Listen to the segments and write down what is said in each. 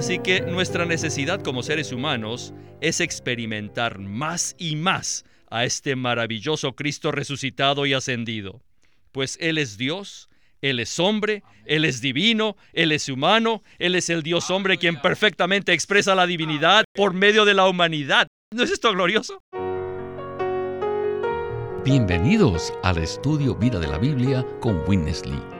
Así que nuestra necesidad como seres humanos es experimentar más y más a este maravilloso Cristo resucitado y ascendido, pues Él es Dios, Él es hombre, Él es divino, Él es humano, Él es el Dios hombre quien perfectamente expresa la divinidad por medio de la humanidad. ¿No es esto glorioso? Bienvenidos al estudio Vida de la Biblia con Witness Lee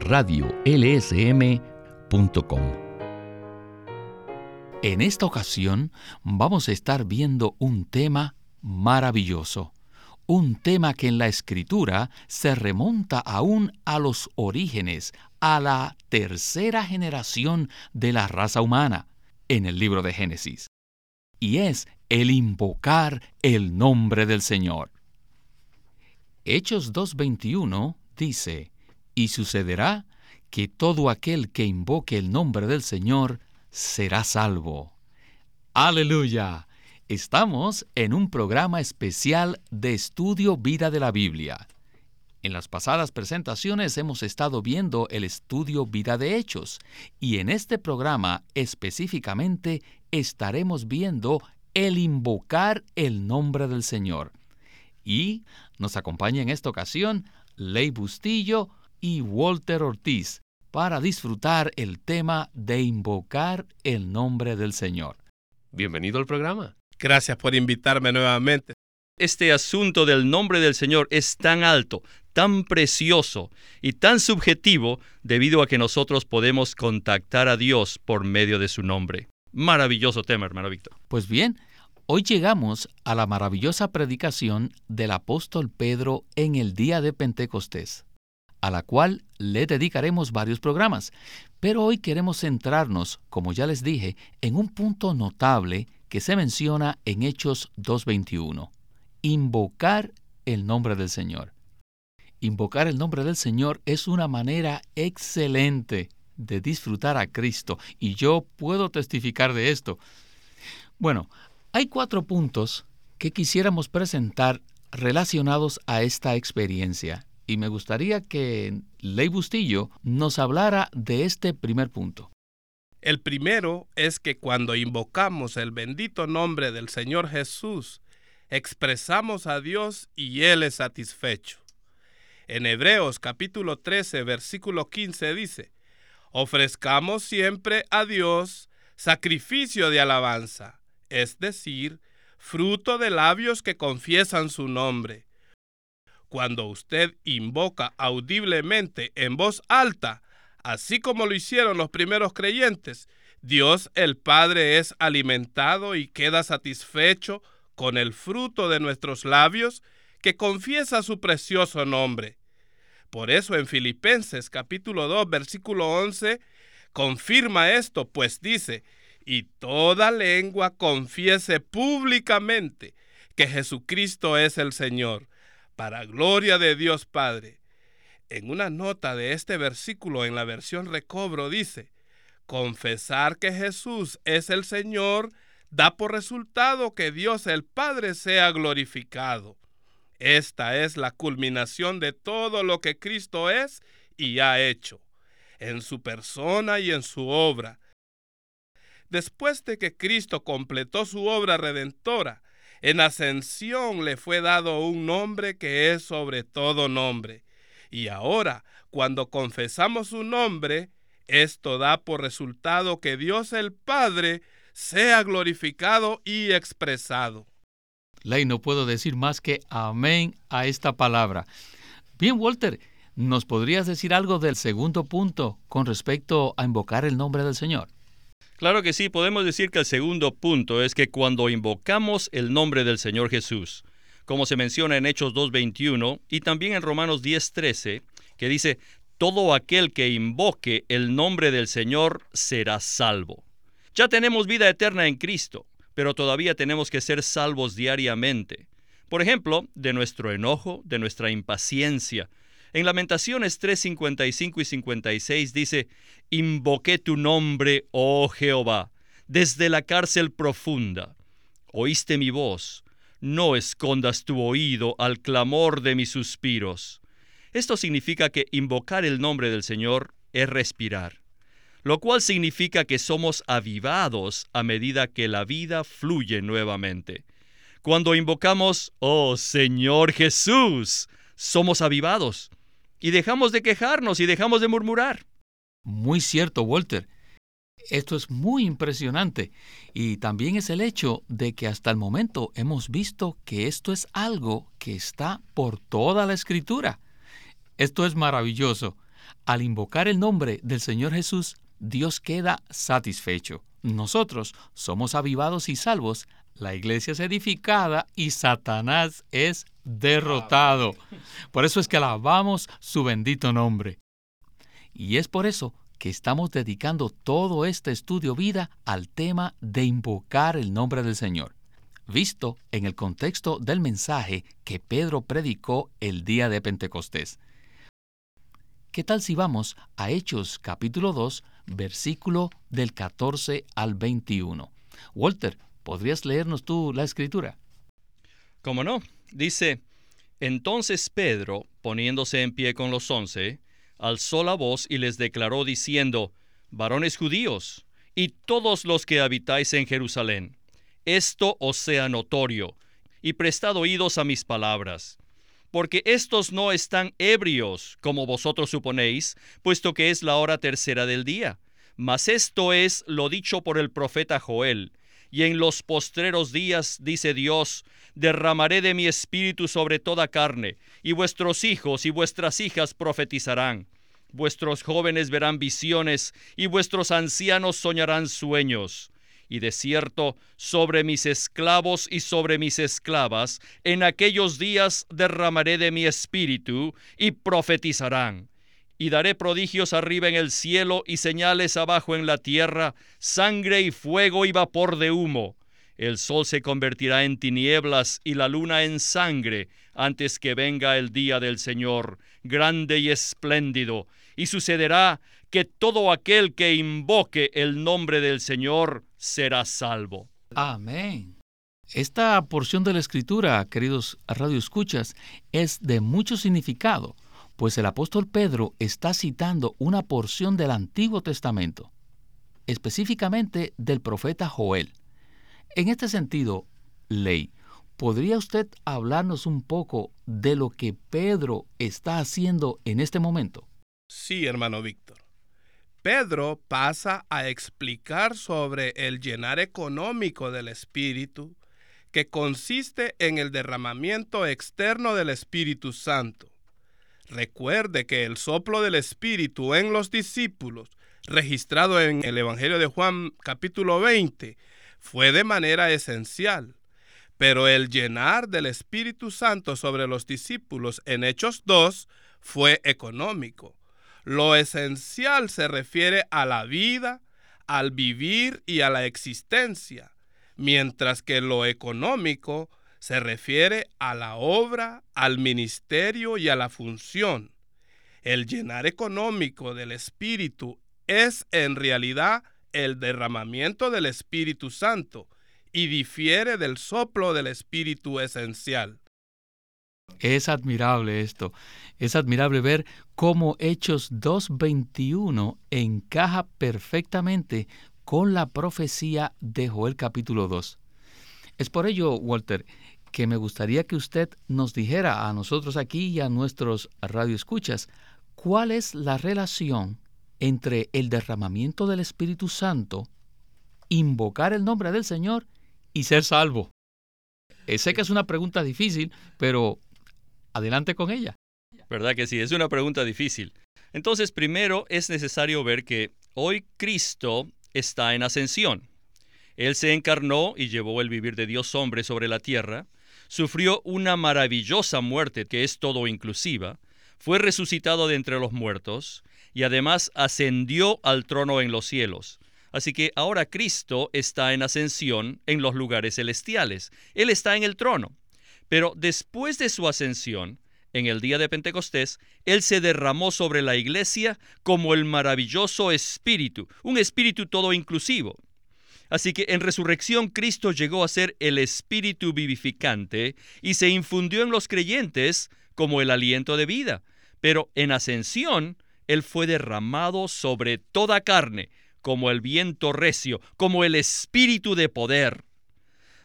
radiolsm.com. En esta ocasión vamos a estar viendo un tema maravilloso, un tema que en la escritura se remonta aún a los orígenes, a la tercera generación de la raza humana, en el libro de Génesis, y es el invocar el nombre del Señor. Hechos 2.21 dice, y sucederá que todo aquel que invoque el nombre del Señor será salvo. Aleluya. Estamos en un programa especial de estudio vida de la Biblia. En las pasadas presentaciones hemos estado viendo el estudio vida de hechos y en este programa específicamente estaremos viendo el invocar el nombre del Señor. Y nos acompaña en esta ocasión Ley Bustillo, y Walter Ortiz para disfrutar el tema de invocar el nombre del Señor. Bienvenido al programa. Gracias por invitarme nuevamente. Este asunto del nombre del Señor es tan alto, tan precioso y tan subjetivo debido a que nosotros podemos contactar a Dios por medio de su nombre. Maravilloso tema, hermano Víctor. Pues bien, hoy llegamos a la maravillosa predicación del apóstol Pedro en el día de Pentecostés a la cual le dedicaremos varios programas. Pero hoy queremos centrarnos, como ya les dije, en un punto notable que se menciona en Hechos 2.21. Invocar el nombre del Señor. Invocar el nombre del Señor es una manera excelente de disfrutar a Cristo y yo puedo testificar de esto. Bueno, hay cuatro puntos que quisiéramos presentar relacionados a esta experiencia y me gustaría que Ley Bustillo nos hablara de este primer punto. El primero es que cuando invocamos el bendito nombre del Señor Jesús, expresamos a Dios y Él es satisfecho. En Hebreos capítulo 13, versículo 15 dice, ofrezcamos siempre a Dios sacrificio de alabanza, es decir, fruto de labios que confiesan su nombre cuando usted invoca audiblemente en voz alta, así como lo hicieron los primeros creyentes, Dios el Padre es alimentado y queda satisfecho con el fruto de nuestros labios que confiesa su precioso nombre. Por eso en Filipenses capítulo 2 versículo 11 confirma esto, pues dice, y toda lengua confiese públicamente que Jesucristo es el Señor para gloria de Dios Padre. En una nota de este versículo en la versión recobro dice, confesar que Jesús es el Señor da por resultado que Dios el Padre sea glorificado. Esta es la culminación de todo lo que Cristo es y ha hecho, en su persona y en su obra. Después de que Cristo completó su obra redentora, en ascensión le fue dado un nombre que es sobre todo nombre. Y ahora, cuando confesamos su nombre, esto da por resultado que Dios el Padre sea glorificado y expresado. Ley, no puedo decir más que amén a esta palabra. Bien, Walter, ¿nos podrías decir algo del segundo punto con respecto a invocar el nombre del Señor? Claro que sí, podemos decir que el segundo punto es que cuando invocamos el nombre del Señor Jesús, como se menciona en Hechos 2.21 y también en Romanos 10.13, que dice, todo aquel que invoque el nombre del Señor será salvo. Ya tenemos vida eterna en Cristo, pero todavía tenemos que ser salvos diariamente. Por ejemplo, de nuestro enojo, de nuestra impaciencia. En Lamentaciones 3, 55 y 56 dice, Invoqué tu nombre, oh Jehová, desde la cárcel profunda. Oíste mi voz, no escondas tu oído al clamor de mis suspiros. Esto significa que invocar el nombre del Señor es respirar, lo cual significa que somos avivados a medida que la vida fluye nuevamente. Cuando invocamos, oh Señor Jesús, somos avivados y dejamos de quejarnos y dejamos de murmurar. Muy cierto, Walter. Esto es muy impresionante y también es el hecho de que hasta el momento hemos visto que esto es algo que está por toda la escritura. Esto es maravilloso. Al invocar el nombre del Señor Jesús, Dios queda satisfecho. Nosotros somos avivados y salvos, la iglesia es edificada y Satanás es derrotado. Por eso es que alabamos su bendito nombre. Y es por eso que estamos dedicando todo este estudio vida al tema de invocar el nombre del Señor, visto en el contexto del mensaje que Pedro predicó el día de Pentecostés. ¿Qué tal si vamos a Hechos capítulo 2, versículo del 14 al 21? Walter, ¿podrías leernos tú la escritura? ¿Cómo no? Dice, entonces Pedro, poniéndose en pie con los once, alzó la voz y les declaró diciendo, varones judíos, y todos los que habitáis en Jerusalén, esto os sea notorio, y prestad oídos a mis palabras porque estos no están ebrios, como vosotros suponéis, puesto que es la hora tercera del día. Mas esto es lo dicho por el profeta Joel. Y en los postreros días, dice Dios, derramaré de mi espíritu sobre toda carne, y vuestros hijos y vuestras hijas profetizarán. Vuestros jóvenes verán visiones, y vuestros ancianos soñarán sueños y de cierto sobre mis esclavos y sobre mis esclavas, en aquellos días derramaré de mi espíritu y profetizarán. Y daré prodigios arriba en el cielo y señales abajo en la tierra, sangre y fuego y vapor de humo. El sol se convertirá en tinieblas y la luna en sangre antes que venga el día del Señor, grande y espléndido. Y sucederá que todo aquel que invoque el nombre del Señor será salvo. Amén. Esta porción de la escritura, queridos radioescuchas, es de mucho significado, pues el apóstol Pedro está citando una porción del Antiguo Testamento, específicamente del profeta Joel. En este sentido, Ley, ¿podría usted hablarnos un poco de lo que Pedro está haciendo en este momento? Sí, hermano Víctor. Pedro pasa a explicar sobre el llenar económico del Espíritu, que consiste en el derramamiento externo del Espíritu Santo. Recuerde que el soplo del Espíritu en los discípulos, registrado en el Evangelio de Juan capítulo 20, fue de manera esencial. Pero el llenar del Espíritu Santo sobre los discípulos en Hechos 2 fue económico. Lo esencial se refiere a la vida, al vivir y a la existencia, mientras que lo económico se refiere a la obra, al ministerio y a la función. El llenar económico del Espíritu es en realidad el derramamiento del Espíritu Santo y difiere del soplo del Espíritu esencial. Es admirable esto. Es admirable ver cómo Hechos 2.21 encaja perfectamente con la profecía de Joel capítulo 2. Es por ello, Walter, que me gustaría que usted nos dijera a nosotros aquí y a nuestros radioescuchas cuál es la relación entre el derramamiento del Espíritu Santo, invocar el nombre del Señor y ser salvo. Eh, sé que es una pregunta difícil, pero adelante con ella. ¿Verdad que sí? Es una pregunta difícil. Entonces, primero es necesario ver que hoy Cristo está en ascensión. Él se encarnó y llevó el vivir de Dios hombre sobre la tierra, sufrió una maravillosa muerte que es todo inclusiva, fue resucitado de entre los muertos y además ascendió al trono en los cielos. Así que ahora Cristo está en ascensión en los lugares celestiales. Él está en el trono. Pero después de su ascensión, en el día de Pentecostés, Él se derramó sobre la iglesia como el maravilloso espíritu, un espíritu todo inclusivo. Así que en resurrección Cristo llegó a ser el espíritu vivificante y se infundió en los creyentes como el aliento de vida. Pero en ascensión, Él fue derramado sobre toda carne, como el viento recio, como el espíritu de poder.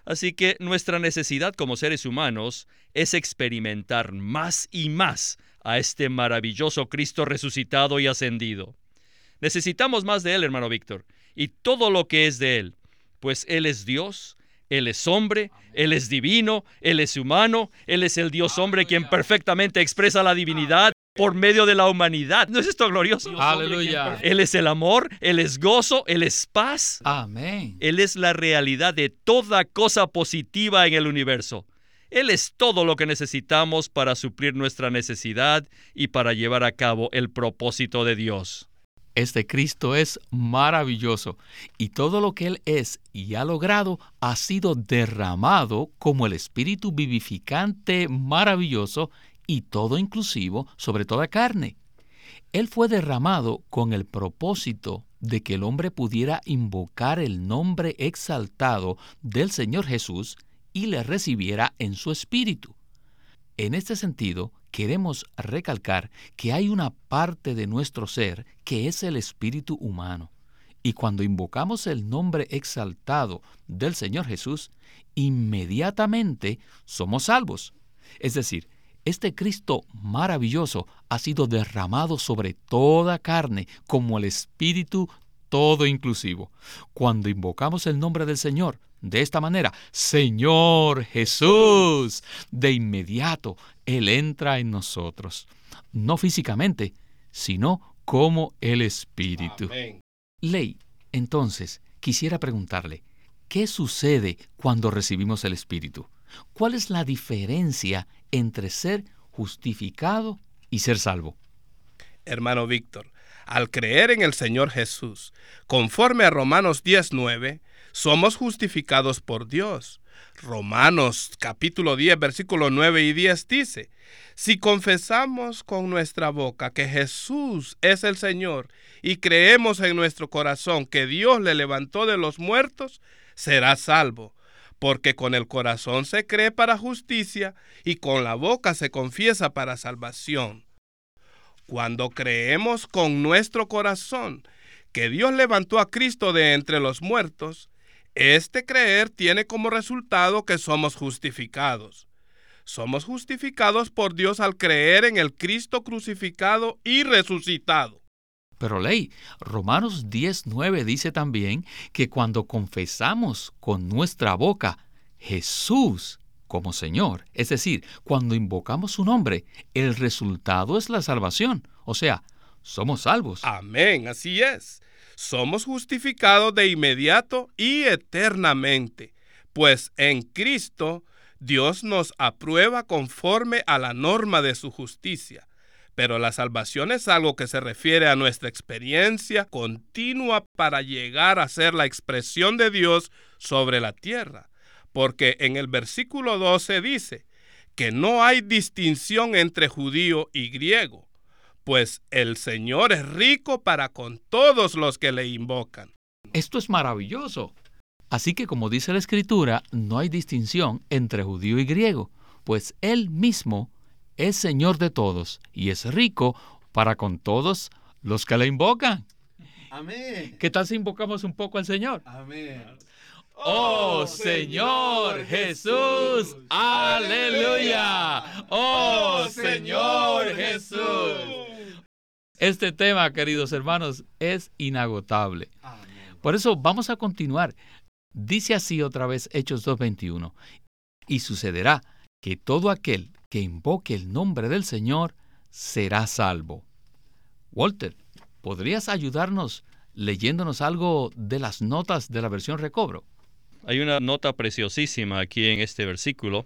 Así que nuestra necesidad como seres humanos es experimentar más y más a este maravilloso Cristo resucitado y ascendido. Necesitamos más de Él, hermano Víctor, y todo lo que es de Él, pues Él es Dios, Él es hombre, Él es divino, Él es humano, Él es el Dios hombre quien perfectamente expresa la divinidad por medio de la humanidad. ¿No es esto glorioso? Aleluya. Él es el amor, Él es gozo, Él es paz. Amén. Él es la realidad de toda cosa positiva en el universo. Él es todo lo que necesitamos para suplir nuestra necesidad y para llevar a cabo el propósito de Dios. Este Cristo es maravilloso y todo lo que Él es y ha logrado ha sido derramado como el Espíritu vivificante maravilloso y todo inclusivo sobre toda carne. Él fue derramado con el propósito de que el hombre pudiera invocar el nombre exaltado del Señor Jesús y le recibiera en su espíritu. En este sentido, queremos recalcar que hay una parte de nuestro ser que es el espíritu humano. Y cuando invocamos el nombre exaltado del Señor Jesús, inmediatamente somos salvos. Es decir, este Cristo maravilloso ha sido derramado sobre toda carne como el Espíritu todo inclusivo. Cuando invocamos el nombre del Señor de esta manera, Señor Jesús, de inmediato Él entra en nosotros, no físicamente, sino como el Espíritu. Amén. Ley, entonces, quisiera preguntarle, ¿qué sucede cuando recibimos el Espíritu? ¿Cuál es la diferencia entre ser justificado y ser salvo? Hermano Víctor, al creer en el Señor Jesús, conforme a Romanos 19, somos justificados por Dios. Romanos capítulo 10, versículo 9 y 10 dice, si confesamos con nuestra boca que Jesús es el Señor y creemos en nuestro corazón que Dios le levantó de los muertos, será salvo porque con el corazón se cree para justicia y con la boca se confiesa para salvación. Cuando creemos con nuestro corazón que Dios levantó a Cristo de entre los muertos, este creer tiene como resultado que somos justificados. Somos justificados por Dios al creer en el Cristo crucificado y resucitado. Pero ley, Romanos 10.9 dice también que cuando confesamos con nuestra boca Jesús como Señor, es decir, cuando invocamos su nombre, el resultado es la salvación, o sea, somos salvos. Amén, así es. Somos justificados de inmediato y eternamente, pues en Cristo Dios nos aprueba conforme a la norma de su justicia pero la salvación es algo que se refiere a nuestra experiencia continua para llegar a ser la expresión de Dios sobre la tierra. Porque en el versículo 12 dice que no hay distinción entre judío y griego, pues el Señor es rico para con todos los que le invocan. Esto es maravilloso. Así que como dice la Escritura, no hay distinción entre judío y griego, pues Él mismo es Señor de todos y es rico para con todos los que le invocan. Amén. ¿Qué tal si invocamos un poco al Señor? Amén. Oh Señor Jesús, aleluya. Oh Señor Jesús. Este tema, queridos hermanos, es inagotable. Por eso vamos a continuar. Dice así otra vez Hechos 2.21. Y sucederá que todo aquel que invoque el nombre del Señor será salvo. Walter, ¿podrías ayudarnos leyéndonos algo de las notas de la versión recobro? Hay una nota preciosísima aquí en este versículo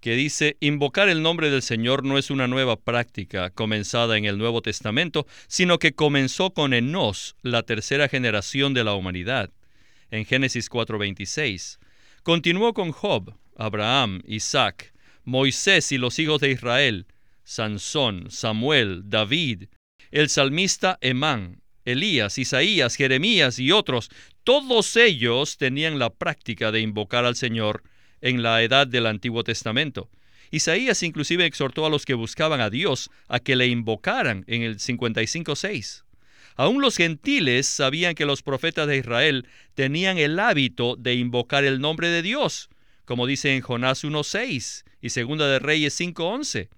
que dice, invocar el nombre del Señor no es una nueva práctica comenzada en el Nuevo Testamento, sino que comenzó con Enos, la tercera generación de la humanidad, en Génesis 4:26. Continuó con Job, Abraham, Isaac, Moisés y los hijos de Israel, Sansón, Samuel, David, el salmista Emán, Elías, Isaías, Jeremías y otros, todos ellos tenían la práctica de invocar al Señor en la edad del Antiguo Testamento. Isaías inclusive exhortó a los que buscaban a Dios a que le invocaran en el 55.6. Aún los gentiles sabían que los profetas de Israel tenían el hábito de invocar el nombre de Dios, como dice en Jonás 1.6 y Segunda de Reyes 5.11.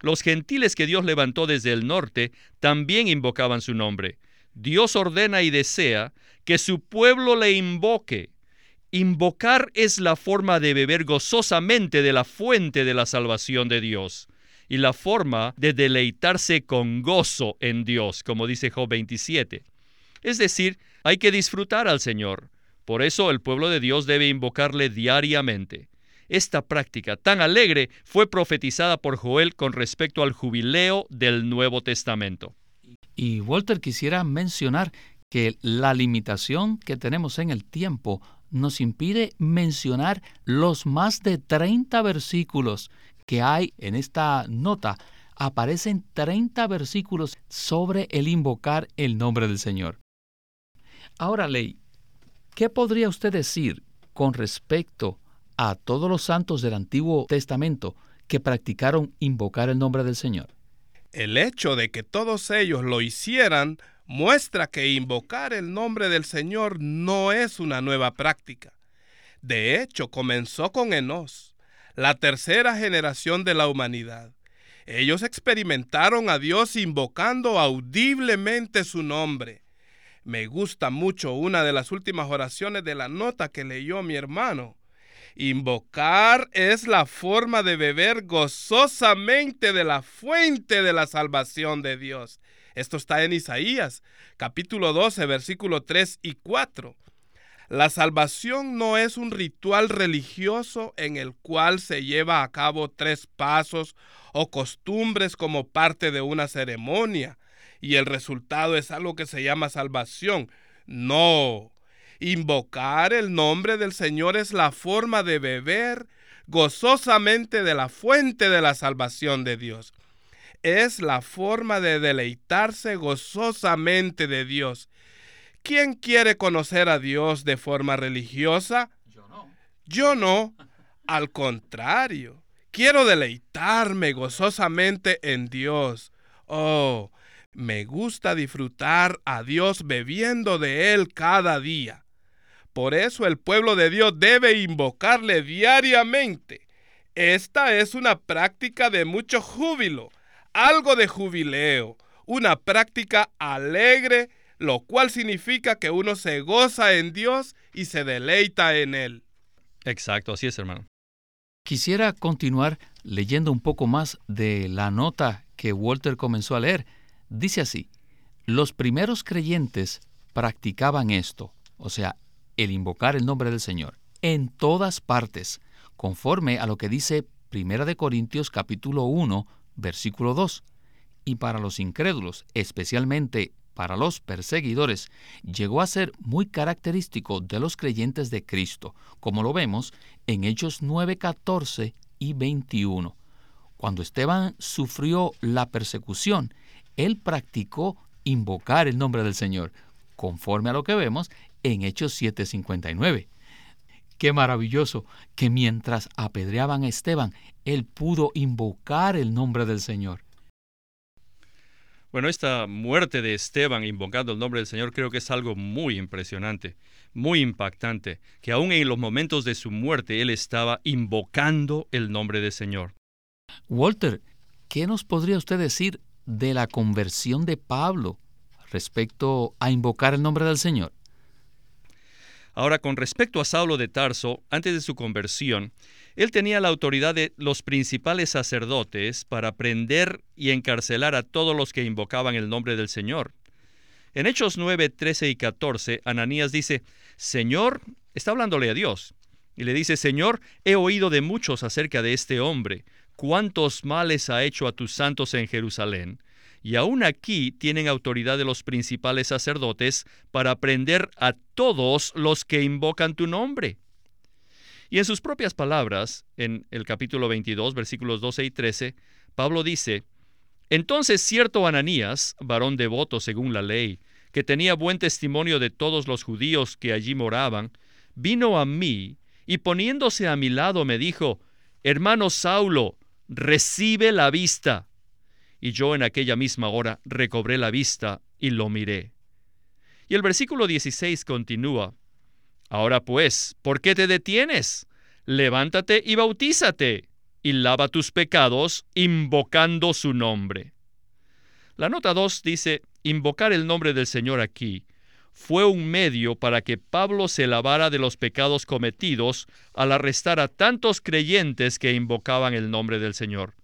Los gentiles que Dios levantó desde el norte también invocaban su nombre. Dios ordena y desea que su pueblo le invoque. Invocar es la forma de beber gozosamente de la fuente de la salvación de Dios y la forma de deleitarse con gozo en Dios, como dice Job 27. Es decir, hay que disfrutar al Señor. Por eso el pueblo de Dios debe invocarle diariamente. Esta práctica tan alegre fue profetizada por Joel con respecto al jubileo del Nuevo Testamento. Y Walter quisiera mencionar que la limitación que tenemos en el tiempo nos impide mencionar los más de 30 versículos que hay en esta nota. Aparecen 30 versículos sobre el invocar el nombre del Señor. Ahora, Ley, ¿qué podría usted decir con respecto a todos los santos del Antiguo Testamento que practicaron invocar el nombre del Señor? El hecho de que todos ellos lo hicieran muestra que invocar el nombre del Señor no es una nueva práctica. De hecho, comenzó con Enos, la tercera generación de la humanidad. Ellos experimentaron a Dios invocando audiblemente su nombre. Me gusta mucho una de las últimas oraciones de la nota que leyó mi hermano. Invocar es la forma de beber gozosamente de la fuente de la salvación de Dios. Esto está en Isaías, capítulo 12, versículo 3 y 4. La salvación no es un ritual religioso en el cual se lleva a cabo tres pasos o costumbres como parte de una ceremonia y el resultado es algo que se llama salvación. No, Invocar el nombre del Señor es la forma de beber gozosamente de la fuente de la salvación de Dios. Es la forma de deleitarse gozosamente de Dios. ¿Quién quiere conocer a Dios de forma religiosa? Yo no. Yo no. Al contrario, quiero deleitarme gozosamente en Dios. Oh, me gusta disfrutar a Dios bebiendo de Él cada día. Por eso el pueblo de Dios debe invocarle diariamente. Esta es una práctica de mucho júbilo, algo de jubileo, una práctica alegre, lo cual significa que uno se goza en Dios y se deleita en Él. Exacto, así es, hermano. Quisiera continuar leyendo un poco más de la nota que Walter comenzó a leer. Dice así, los primeros creyentes practicaban esto, o sea, el invocar el nombre del Señor en todas partes, conforme a lo que dice 1 de Corintios capítulo 1, versículo 2. Y para los incrédulos, especialmente para los perseguidores, llegó a ser muy característico de los creyentes de Cristo, como lo vemos en Hechos 9, 14 y 21. Cuando Esteban sufrió la persecución, él practicó invocar el nombre del Señor, conforme a lo que vemos en Hechos 7:59. Qué maravilloso que mientras apedreaban a Esteban, él pudo invocar el nombre del Señor. Bueno, esta muerte de Esteban invocando el nombre del Señor creo que es algo muy impresionante, muy impactante, que aún en los momentos de su muerte él estaba invocando el nombre del Señor. Walter, ¿qué nos podría usted decir de la conversión de Pablo respecto a invocar el nombre del Señor? Ahora, con respecto a Saulo de Tarso, antes de su conversión, él tenía la autoridad de los principales sacerdotes para prender y encarcelar a todos los que invocaban el nombre del Señor. En Hechos 9, 13 y 14, Ananías dice, Señor, está hablándole a Dios, Y le dice, Señor, he oído de muchos acerca de este hombre, cuántos males ha hecho a tus santos en Jerusalén. Y aún aquí tienen autoridad de los principales sacerdotes para prender a todos los que invocan tu nombre. Y en sus propias palabras, en el capítulo 22, versículos 12 y 13, Pablo dice, Entonces cierto Ananías, varón devoto según la ley, que tenía buen testimonio de todos los judíos que allí moraban, vino a mí y poniéndose a mi lado me dijo, Hermano Saulo, recibe la vista. Y yo en aquella misma hora recobré la vista y lo miré. Y el versículo 16 continúa, Ahora pues, ¿por qué te detienes? Levántate y bautízate, y lava tus pecados invocando su nombre. La nota 2 dice, invocar el nombre del Señor aquí fue un medio para que Pablo se lavara de los pecados cometidos al arrestar a tantos creyentes que invocaban el nombre del Señor.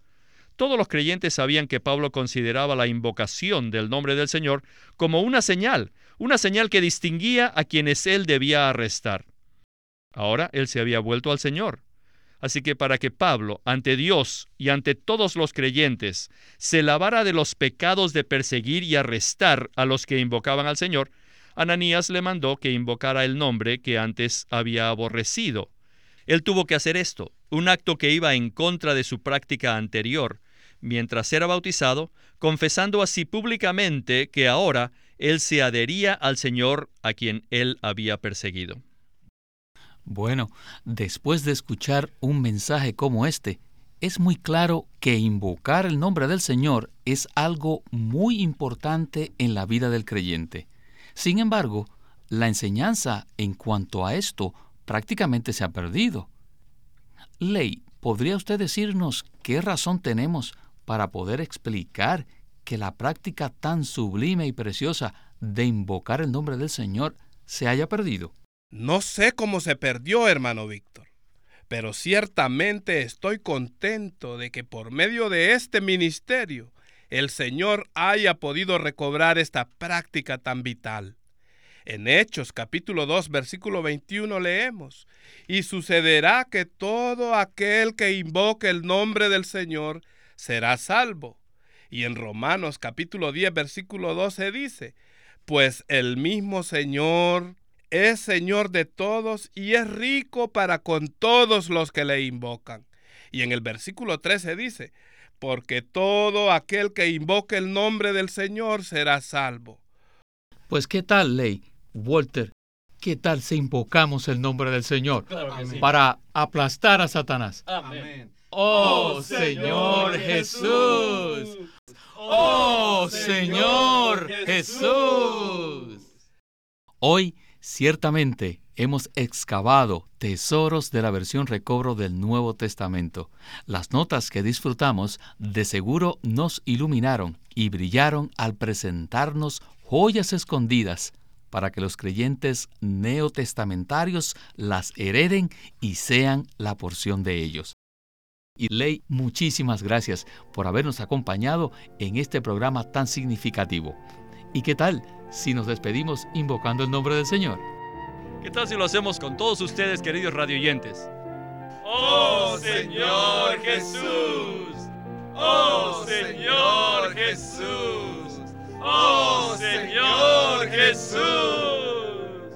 Todos los creyentes sabían que Pablo consideraba la invocación del nombre del Señor como una señal, una señal que distinguía a quienes él debía arrestar. Ahora él se había vuelto al Señor. Así que para que Pablo, ante Dios y ante todos los creyentes, se lavara de los pecados de perseguir y arrestar a los que invocaban al Señor, Ananías le mandó que invocara el nombre que antes había aborrecido. Él tuvo que hacer esto, un acto que iba en contra de su práctica anterior, mientras era bautizado, confesando así públicamente que ahora él se adhería al Señor a quien él había perseguido. Bueno, después de escuchar un mensaje como este, es muy claro que invocar el nombre del Señor es algo muy importante en la vida del creyente. Sin embargo, la enseñanza en cuanto a esto prácticamente se ha perdido. Ley, ¿podría usted decirnos qué razón tenemos para poder explicar que la práctica tan sublime y preciosa de invocar el nombre del Señor se haya perdido? No sé cómo se perdió, hermano Víctor, pero ciertamente estoy contento de que por medio de este ministerio el Señor haya podido recobrar esta práctica tan vital. En Hechos capítulo 2 versículo 21 leemos, y sucederá que todo aquel que invoque el nombre del Señor será salvo. Y en Romanos capítulo 10 versículo 12 dice, pues el mismo Señor es Señor de todos y es rico para con todos los que le invocan. Y en el versículo 13 dice, porque todo aquel que invoque el nombre del Señor será salvo. Pues qué tal, Ley, Walter, qué tal si invocamos el nombre del Señor para aplastar a Satanás. Amén. Oh Señor Jesús. Oh Señor Jesús. Hoy Ciertamente hemos excavado tesoros de la versión recobro del Nuevo Testamento. Las notas que disfrutamos de seguro nos iluminaron y brillaron al presentarnos joyas escondidas para que los creyentes neotestamentarios las hereden y sean la porción de ellos. Y Ley, muchísimas gracias por habernos acompañado en este programa tan significativo. ¿Y qué tal si nos despedimos invocando el nombre del Señor? ¿Qué tal si lo hacemos con todos ustedes, queridos radioyentes? Oh Señor Jesús, oh Señor Jesús, oh Señor Jesús.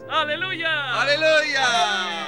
Aleluya. Aleluya.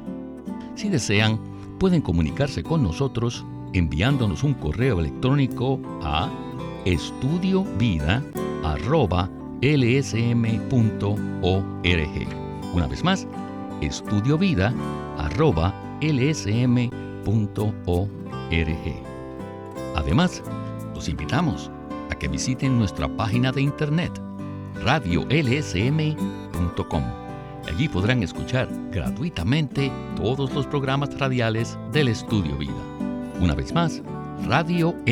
Si desean, pueden comunicarse con nosotros enviándonos un correo electrónico a estudiovida.lsm.org. Una vez más, estudiovida.lsm.org. Además, los invitamos a que visiten nuestra página de internet radiolsm.com. Allí podrán escuchar gratuitamente todos los programas radiales del Estudio Vida. Una vez más, radiolsm.com.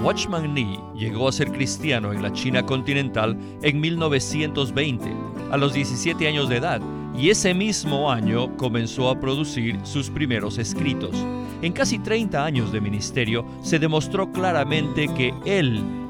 Watchman Nee llegó a ser cristiano en la China continental en 1920, a los 17 años de edad, y ese mismo año comenzó a producir sus primeros escritos. En casi 30 años de ministerio se demostró claramente que él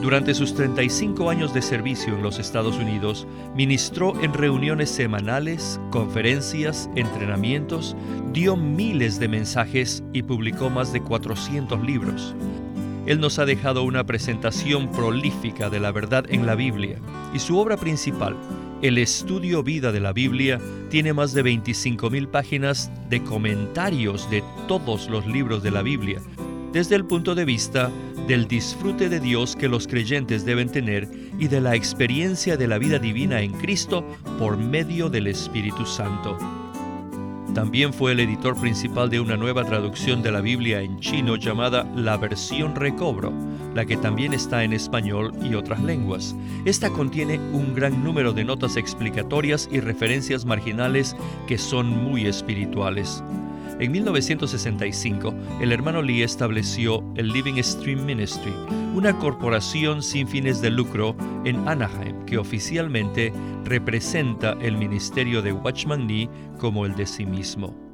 Durante sus 35 años de servicio en los Estados Unidos, ministró en reuniones semanales, conferencias, entrenamientos, dio miles de mensajes y publicó más de 400 libros. Él nos ha dejado una presentación prolífica de la verdad en la Biblia y su obra principal, el estudio vida de la Biblia tiene más de 25.000 páginas de comentarios de todos los libros de la Biblia, desde el punto de vista del disfrute de Dios que los creyentes deben tener y de la experiencia de la vida divina en Cristo por medio del Espíritu Santo. También fue el editor principal de una nueva traducción de la Biblia en chino llamada La Versión Recobro, la que también está en español y otras lenguas. Esta contiene un gran número de notas explicatorias y referencias marginales que son muy espirituales. En 1965, el hermano Lee estableció el Living Stream Ministry, una corporación sin fines de lucro en Anaheim que oficialmente representa el ministerio de Watchman Nee como el de sí mismo.